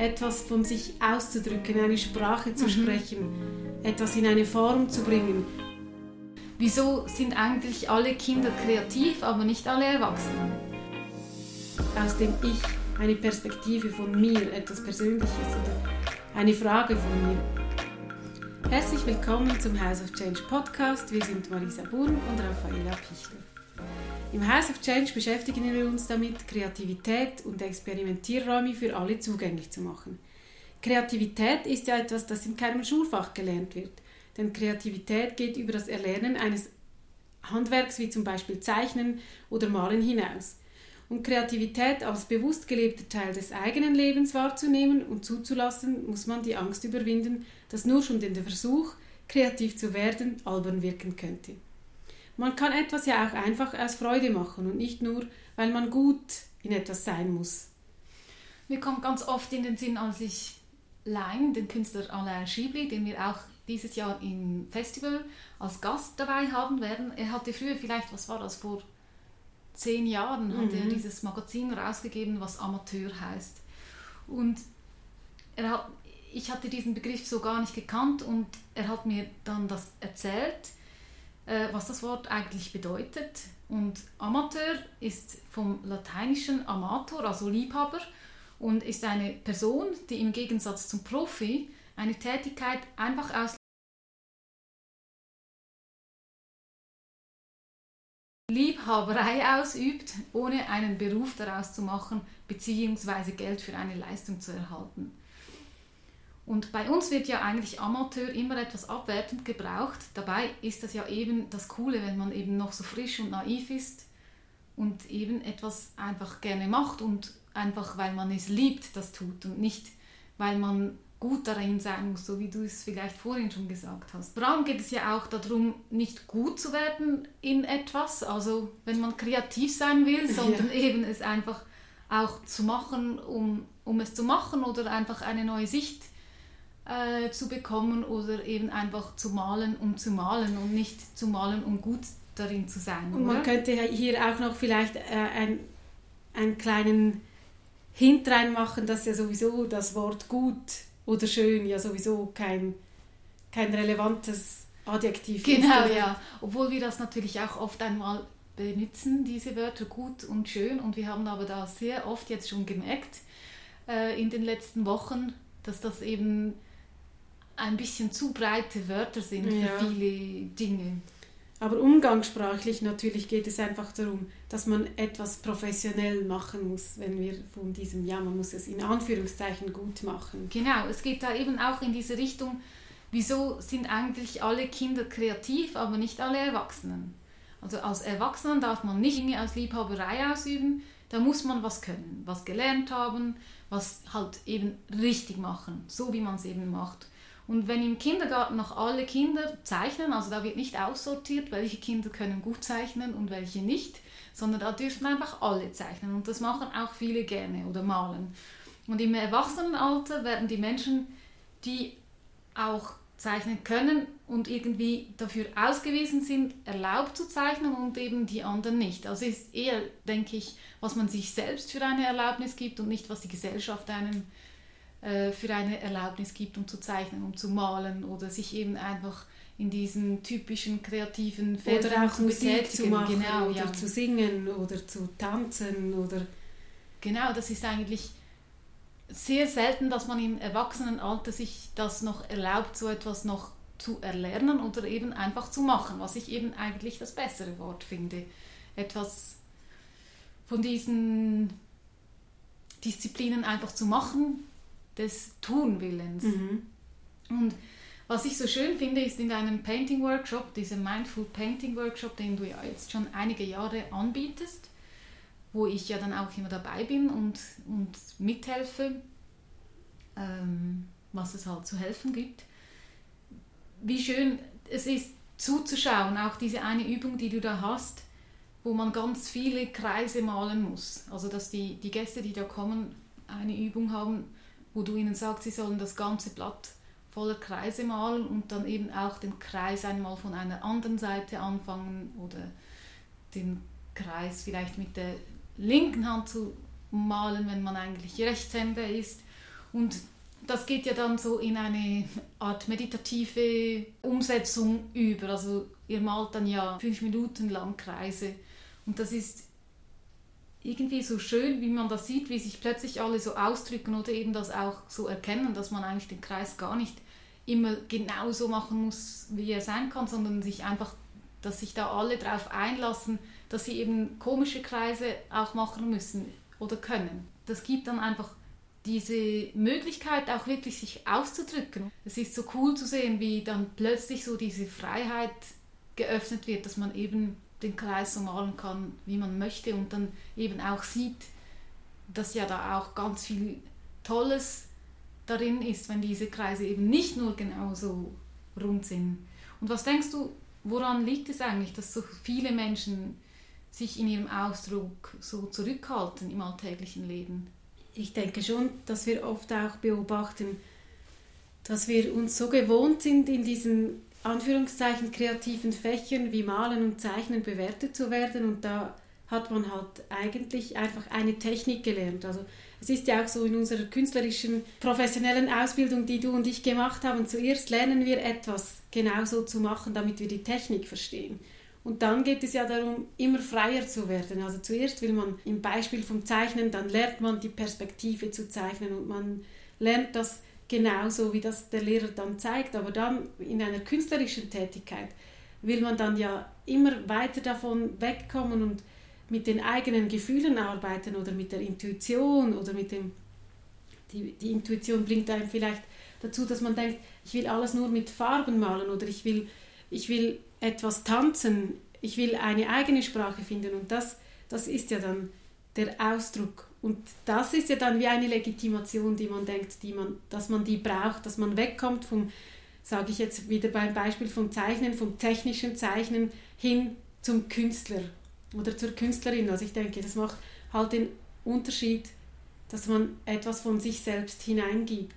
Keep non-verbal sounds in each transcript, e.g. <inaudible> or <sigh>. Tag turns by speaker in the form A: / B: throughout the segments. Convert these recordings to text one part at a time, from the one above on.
A: etwas von sich auszudrücken, eine Sprache zu mhm. sprechen, etwas in eine Form zu bringen.
B: Wieso sind eigentlich alle Kinder kreativ, aber nicht alle Erwachsenen?
A: Aus dem Ich eine Perspektive von mir, etwas Persönliches oder eine Frage von mir. Herzlich willkommen zum House of Change Podcast. Wir sind Marisa Burm und Raffaella Pichler. Im House of Change beschäftigen wir uns damit, Kreativität und Experimentierräume für alle zugänglich zu machen. Kreativität ist ja etwas, das in keinem Schulfach gelernt wird, denn Kreativität geht über das Erlernen eines Handwerks wie zum Beispiel Zeichnen oder Malen hinaus. Um Kreativität als bewusst gelebter Teil des eigenen Lebens wahrzunehmen und zuzulassen, muss man die Angst überwinden, dass nur schon der Versuch, kreativ zu werden, albern wirken könnte. Man kann etwas ja auch einfach aus Freude machen und nicht nur, weil man gut in etwas sein muss.
B: Mir kommt ganz oft in den Sinn, als ich Lein, den Künstler Alain Schibli, den wir auch dieses Jahr im Festival als Gast dabei haben werden. Er hatte früher vielleicht, was war das, vor zehn Jahren mhm. hat er mhm. dieses Magazin rausgegeben, was Amateur heißt. Und er hat, ich hatte diesen Begriff so gar nicht gekannt und er hat mir dann das erzählt äh, was das Wort eigentlich bedeutet. Und Amateur ist vom lateinischen Amator, also Liebhaber, und ist eine Person, die im Gegensatz zum Profi eine Tätigkeit einfach aus Liebhaberei ausübt, ohne einen Beruf daraus zu machen bzw. Geld für eine Leistung zu erhalten. Und bei uns wird ja eigentlich Amateur immer etwas abwertend gebraucht. Dabei ist das ja eben das Coole, wenn man eben noch so frisch und naiv ist und eben etwas einfach gerne macht und einfach weil man es liebt, das tut und nicht weil man gut darin sein muss, so wie du es vielleicht vorhin schon gesagt hast. Vor allem geht es ja auch darum, nicht gut zu werden in etwas, also wenn man kreativ sein will, <laughs> sondern ja. eben es einfach auch zu machen, um, um es zu machen oder einfach eine neue Sicht äh, zu bekommen oder eben einfach zu malen, um zu malen und nicht zu malen, um gut darin zu sein.
A: Und man oder? könnte hier auch noch vielleicht äh, ein, einen kleinen Hint reinmachen, dass ja sowieso das Wort gut oder schön ja sowieso kein, kein relevantes Adjektiv
B: genau, ist. Genau, ja. Obwohl wir das natürlich auch oft einmal benutzen, diese Wörter gut und schön. Und wir haben aber da sehr oft jetzt schon gemerkt, äh, in den letzten Wochen, dass das eben ein bisschen zu breite Wörter sind ja. für viele Dinge.
A: Aber umgangssprachlich natürlich geht es einfach darum, dass man etwas professionell machen muss, wenn wir von diesem, ja, man muss es in Anführungszeichen gut machen.
B: Genau, es geht da eben auch in diese Richtung, wieso sind eigentlich alle Kinder kreativ, aber nicht alle Erwachsenen? Also als Erwachsenen darf man nicht Dinge aus Liebhaberei ausüben, da muss man was können, was gelernt haben, was halt eben richtig machen, so wie man es eben macht. Und wenn im Kindergarten noch alle Kinder zeichnen, also da wird nicht aussortiert, welche Kinder können gut zeichnen und welche nicht, sondern da dürfen einfach alle zeichnen und das machen auch viele gerne oder malen. Und im Erwachsenenalter werden die Menschen, die auch zeichnen können und irgendwie dafür ausgewiesen sind, erlaubt zu zeichnen und eben die anderen nicht. Also ist eher, denke ich, was man sich selbst für eine Erlaubnis gibt und nicht, was die Gesellschaft einem äh, für eine Erlaubnis gibt, um zu zeichnen, um zu malen oder sich eben einfach in diesen typischen kreativen
A: Feldern oder auch zu Musik zu machen genau, oder ja. zu singen oder zu tanzen oder
B: genau das ist eigentlich sehr selten, dass man im Erwachsenenalter sich das noch erlaubt, so etwas noch zu erlernen oder eben einfach zu machen, was ich eben eigentlich das bessere Wort finde. Etwas von diesen Disziplinen einfach zu machen, des Tunwillens. Mhm. Und was ich so schön finde, ist in deinem Painting Workshop, diesem Mindful Painting Workshop, den du ja jetzt schon einige Jahre anbietest, wo ich ja dann auch immer dabei bin und, und mithelfe, ähm, was es halt zu helfen gibt. Wie schön es ist zuzuschauen, auch diese eine Übung, die du da hast, wo man ganz viele Kreise malen muss. Also dass die, die Gäste, die da kommen, eine Übung haben, wo du ihnen sagst, sie sollen das ganze Blatt voller Kreise malen und dann eben auch den Kreis einmal von einer anderen Seite anfangen oder den Kreis vielleicht mit der linken Hand zu malen, wenn man eigentlich Rechtshänder ist Und das geht ja dann so in eine Art meditative Umsetzung über. Also ihr malt dann ja fünf Minuten lang Kreise. Und das ist irgendwie so schön, wie man das sieht, wie sich plötzlich alle so ausdrücken oder eben das auch so erkennen, dass man eigentlich den Kreis gar nicht immer genau so machen muss, wie er sein kann, sondern sich einfach, dass sich da alle darauf einlassen, dass sie eben komische Kreise auch machen müssen oder können. Das gibt dann einfach diese Möglichkeit auch wirklich sich auszudrücken. Es ist so cool zu sehen, wie dann plötzlich so diese Freiheit geöffnet wird, dass man eben den Kreis so malen kann, wie man möchte und dann eben auch sieht, dass ja da auch ganz viel Tolles darin ist, wenn diese Kreise eben nicht nur genau so rund sind. Und was denkst du, woran liegt es eigentlich, dass so viele Menschen sich in ihrem Ausdruck so zurückhalten im alltäglichen Leben?
A: Ich denke schon, dass wir oft auch beobachten, dass wir uns so gewohnt sind, in diesen Anführungszeichen kreativen Fächern wie Malen und Zeichnen bewertet zu werden und da hat man halt eigentlich einfach eine Technik gelernt. Also es ist ja auch so in unserer künstlerischen, professionellen Ausbildung, die du und ich gemacht haben, zuerst lernen wir etwas genauso zu machen, damit wir die Technik verstehen. Und dann geht es ja darum, immer freier zu werden. Also zuerst will man im Beispiel vom Zeichnen, dann lernt man die Perspektive zu zeichnen und man lernt das genauso, wie das der Lehrer dann zeigt. Aber dann in einer künstlerischen Tätigkeit will man dann ja immer weiter davon wegkommen und mit den eigenen Gefühlen arbeiten oder mit der Intuition oder mit dem, die, die Intuition bringt einem vielleicht dazu, dass man denkt, ich will alles nur mit Farben malen oder ich will, ich will etwas tanzen, ich will eine eigene Sprache finden und das, das ist ja dann der Ausdruck. Und das ist ja dann wie eine Legitimation, die man denkt, die man, dass man die braucht, dass man wegkommt vom, sage ich jetzt wieder beim Beispiel vom Zeichnen, vom technischen Zeichnen hin zum Künstler oder zur Künstlerin. Also ich denke, das macht halt den Unterschied, dass man etwas von sich selbst hineingibt.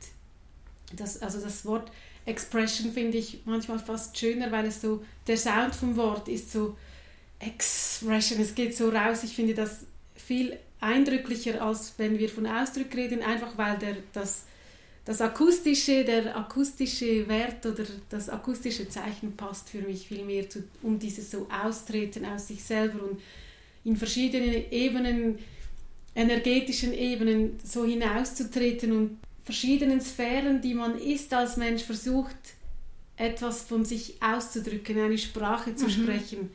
A: Das, also das Wort Expression finde ich manchmal fast schöner, weil es so, der Sound vom Wort ist so Expression, es geht so raus. Ich finde das viel eindrücklicher, als wenn wir von Ausdruck reden, einfach weil der, das, das akustische, der akustische Wert oder das akustische Zeichen passt für mich viel mehr zu, um dieses so Austreten aus sich selber und in verschiedenen Ebenen, energetischen Ebenen so hinauszutreten und verschiedenen Sphären, die man ist als Mensch, versucht, etwas von sich auszudrücken, eine Sprache zu mhm. sprechen,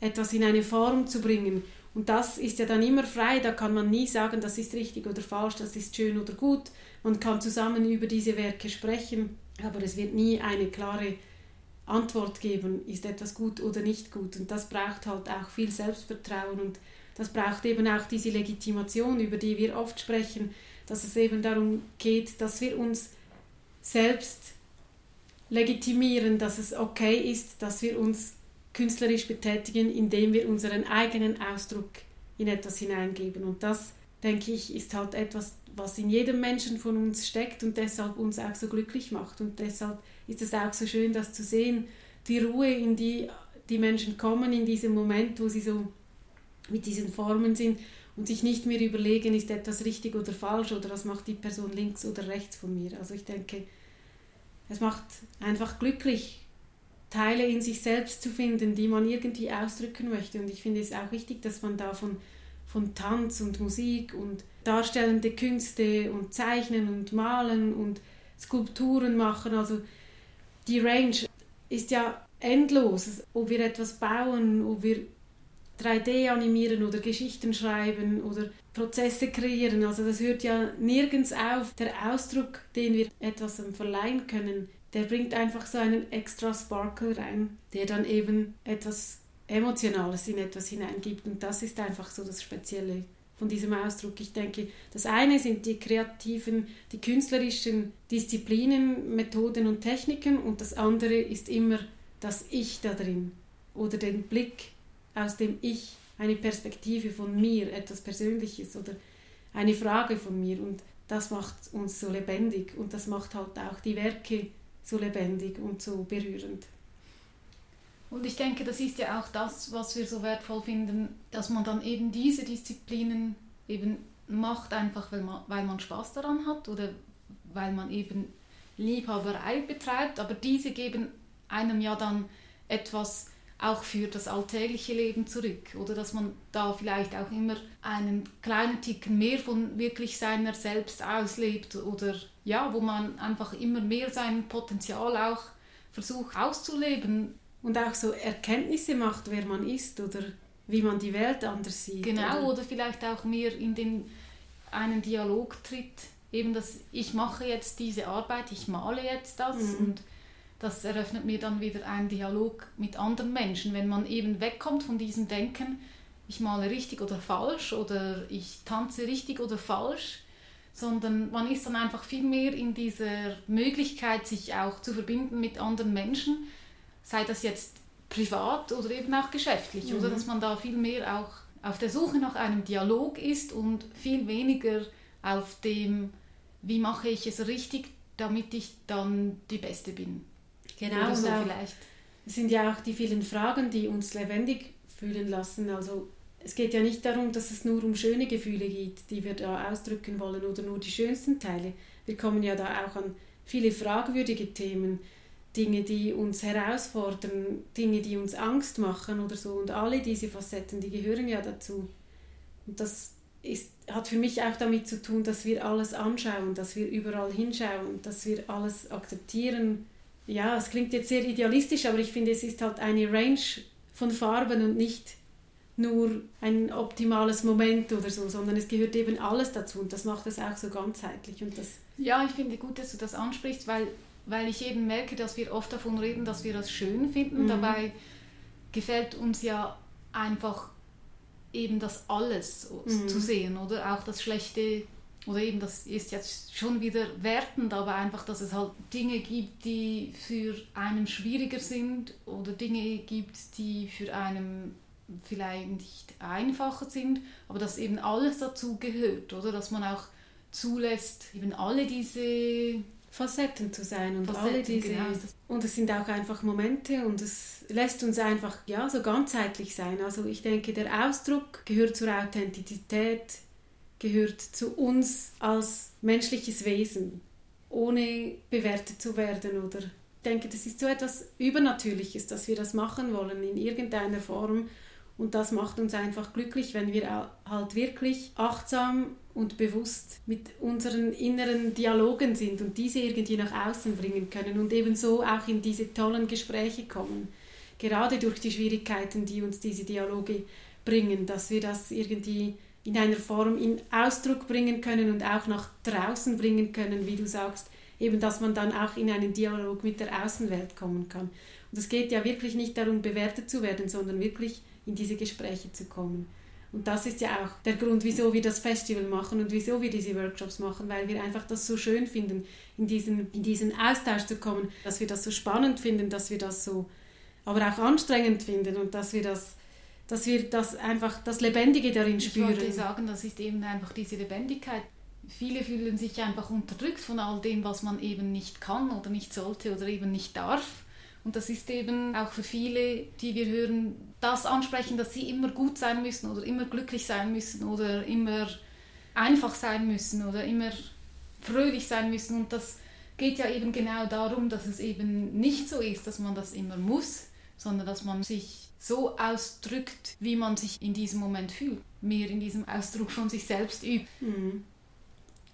A: etwas in eine Form zu bringen. Und das ist ja dann immer frei, da kann man nie sagen, das ist richtig oder falsch, das ist schön oder gut. Man kann zusammen über diese Werke sprechen, aber es wird nie eine klare Antwort geben, ist etwas gut oder nicht gut. Und das braucht halt auch viel Selbstvertrauen und das braucht eben auch diese Legitimation, über die wir oft sprechen, dass es eben darum geht, dass wir uns selbst legitimieren, dass es okay ist, dass wir uns künstlerisch betätigen, indem wir unseren eigenen Ausdruck in etwas hineingeben. Und das, denke ich, ist halt etwas, was in jedem Menschen von uns steckt und deshalb uns auch so glücklich macht. Und deshalb ist es auch so schön, das zu sehen, die Ruhe, in die die Menschen kommen, in diesem Moment, wo sie so mit diesen Formen sind und sich nicht mehr überlegen, ist etwas richtig oder falsch oder was macht die Person links oder rechts von mir. Also ich denke, es macht einfach glücklich, Teile in sich selbst zu finden, die man irgendwie ausdrücken möchte. Und ich finde es auch wichtig, dass man da von, von Tanz und Musik und darstellende Künste und Zeichnen und Malen und Skulpturen machen, also die Range ist ja endlos, ob wir etwas bauen, ob wir 3D animieren oder Geschichten schreiben oder Prozesse kreieren. Also das hört ja nirgends auf. Der Ausdruck, den wir etwas verleihen können, der bringt einfach so einen extra Sparkle rein, der dann eben etwas Emotionales in etwas hineingibt. Und das ist einfach so das Spezielle von diesem Ausdruck. Ich denke, das eine sind die kreativen, die künstlerischen Disziplinen, Methoden und Techniken und das andere ist immer das Ich da drin oder den Blick aus dem Ich, eine Perspektive von mir, etwas Persönliches oder eine Frage von mir. Und das macht uns so lebendig und das macht halt auch die Werke so lebendig und so berührend.
B: Und ich denke, das ist ja auch das, was wir so wertvoll finden, dass man dann eben diese Disziplinen eben macht, einfach weil man, weil man Spaß daran hat oder weil man eben Liebhaberei betreibt, aber diese geben einem ja dann etwas auch für das alltägliche Leben zurück. Oder dass man da vielleicht auch immer einen kleinen Ticken mehr von wirklich seiner selbst auslebt oder ja, wo man einfach immer mehr sein Potenzial auch versucht auszuleben.
A: Und auch so Erkenntnisse macht, wer man ist oder wie man die Welt anders sieht.
B: Genau, oder, oder vielleicht auch mehr in den, einen Dialog tritt. Eben, dass ich mache jetzt diese Arbeit, ich male jetzt das mhm. und das eröffnet mir dann wieder einen Dialog mit anderen Menschen, wenn man eben wegkommt von diesem Denken, ich male richtig oder falsch oder ich tanze richtig oder falsch, sondern man ist dann einfach viel mehr in dieser Möglichkeit, sich auch zu verbinden mit anderen Menschen, sei das jetzt privat oder eben auch geschäftlich, mhm. oder dass man da viel mehr auch auf der Suche nach einem Dialog ist und viel weniger auf dem, wie mache ich es richtig, damit ich dann die Beste bin.
A: Genau, Oder so vielleicht. Es sind ja auch die vielen Fragen, die uns lebendig fühlen lassen. Also es geht ja nicht darum, dass es nur um schöne Gefühle geht, die wir da ausdrücken wollen oder nur die schönsten Teile. Wir kommen ja da auch an viele fragwürdige Themen, Dinge, die uns herausfordern, Dinge, die uns Angst machen oder so. Und alle diese Facetten, die gehören ja dazu. Und das ist, hat für mich auch damit zu tun, dass wir alles anschauen, dass wir überall hinschauen, dass wir alles akzeptieren, ja, es klingt jetzt sehr idealistisch, aber ich finde, es ist halt eine Range von Farben und nicht nur ein optimales Moment oder so, sondern es gehört eben alles dazu und das macht es auch so ganzheitlich. Und das
B: ja, ich finde gut, dass du das ansprichst, weil, weil ich eben merke, dass wir oft davon reden, dass wir das schön finden. Mhm. Dabei gefällt uns ja einfach eben das alles mhm. zu sehen, oder? Auch das Schlechte oder eben das ist jetzt schon wieder wertend, aber einfach, dass es halt Dinge gibt, die für einen schwieriger sind oder Dinge gibt, die für einen vielleicht nicht einfacher sind, aber dass eben alles dazu gehört, oder dass man auch zulässt, eben alle diese
A: Facetten zu sein und Facetten, alle diese genau. und es sind auch einfach Momente und es lässt uns einfach ja so ganzheitlich sein. Also ich denke, der Ausdruck gehört zur Authentizität gehört zu uns als menschliches Wesen, ohne bewertet zu werden oder ich denke, das ist so etwas Übernatürliches, dass wir das machen wollen in irgendeiner Form und das macht uns einfach glücklich, wenn wir halt wirklich achtsam und bewusst mit unseren inneren Dialogen sind und diese irgendwie nach außen bringen können und ebenso auch in diese tollen Gespräche kommen. Gerade durch die Schwierigkeiten, die uns diese Dialoge bringen, dass wir das irgendwie in einer Form in Ausdruck bringen können und auch nach draußen bringen können, wie du sagst, eben dass man dann auch in einen Dialog mit der Außenwelt kommen kann. Und es geht ja wirklich nicht darum, bewertet zu werden, sondern wirklich in diese Gespräche zu kommen. Und das ist ja auch der Grund, wieso wir das Festival machen und wieso wir diese Workshops machen, weil wir einfach das so schön finden, in diesen, in diesen Austausch zu kommen, dass wir das so spannend finden, dass wir das so aber auch anstrengend finden und dass wir das dass wir das einfach das Lebendige darin spüren.
B: Ich wollte sagen, das ist eben einfach diese Lebendigkeit. Viele fühlen sich einfach unterdrückt von all dem, was man eben nicht kann oder nicht sollte oder eben nicht darf. Und das ist eben auch für viele, die wir hören, das ansprechen, dass sie immer gut sein müssen oder immer glücklich sein müssen oder immer einfach sein müssen oder immer fröhlich sein müssen. Und das geht ja eben genau darum, dass es eben nicht so ist, dass man das immer muss, sondern dass man sich so ausdrückt, wie man sich in diesem Moment fühlt. Mehr in diesem Ausdruck von sich selbst übt.
A: Mhm.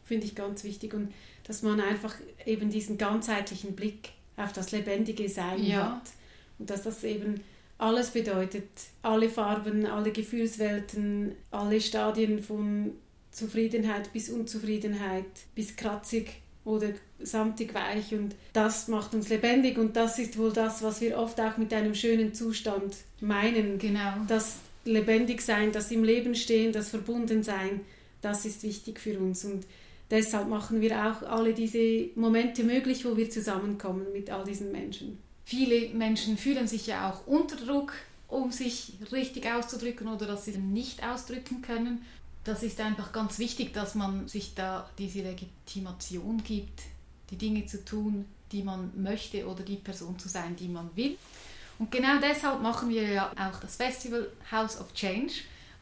A: Finde ich ganz wichtig. Und dass man einfach eben diesen ganzheitlichen Blick auf das lebendige Sein ja. hat. Und dass das eben alles bedeutet. Alle Farben, alle Gefühlswelten, alle Stadien von Zufriedenheit bis Unzufriedenheit, bis kratzig oder samtig weich und das macht uns lebendig und das ist wohl das, was wir oft auch mit einem schönen Zustand meinen.
B: Genau.
A: Das lebendig sein, das im Leben stehen, das verbunden sein, das ist wichtig für uns und deshalb machen wir auch alle diese Momente möglich, wo wir zusammenkommen mit all diesen Menschen.
B: Viele Menschen fühlen sich ja auch unter Druck, um sich richtig auszudrücken oder dass sie nicht ausdrücken können das ist einfach ganz wichtig, dass man sich da diese Legitimation gibt, die Dinge zu tun, die man möchte oder die Person zu sein, die man will. Und genau deshalb machen wir ja auch das Festival House of Change,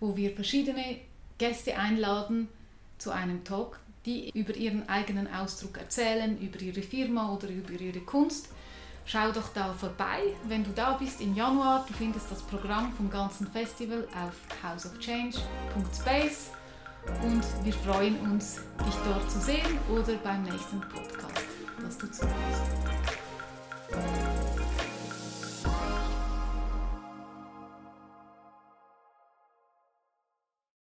B: wo wir verschiedene Gäste einladen zu einem Talk, die über ihren eigenen Ausdruck erzählen, über ihre Firma oder über ihre Kunst. Schau doch da vorbei, wenn du da bist im Januar. Du findest das Programm vom ganzen Festival auf houseofchange.space und wir freuen uns, dich dort zu sehen oder beim nächsten Podcast, dass du zuhörst.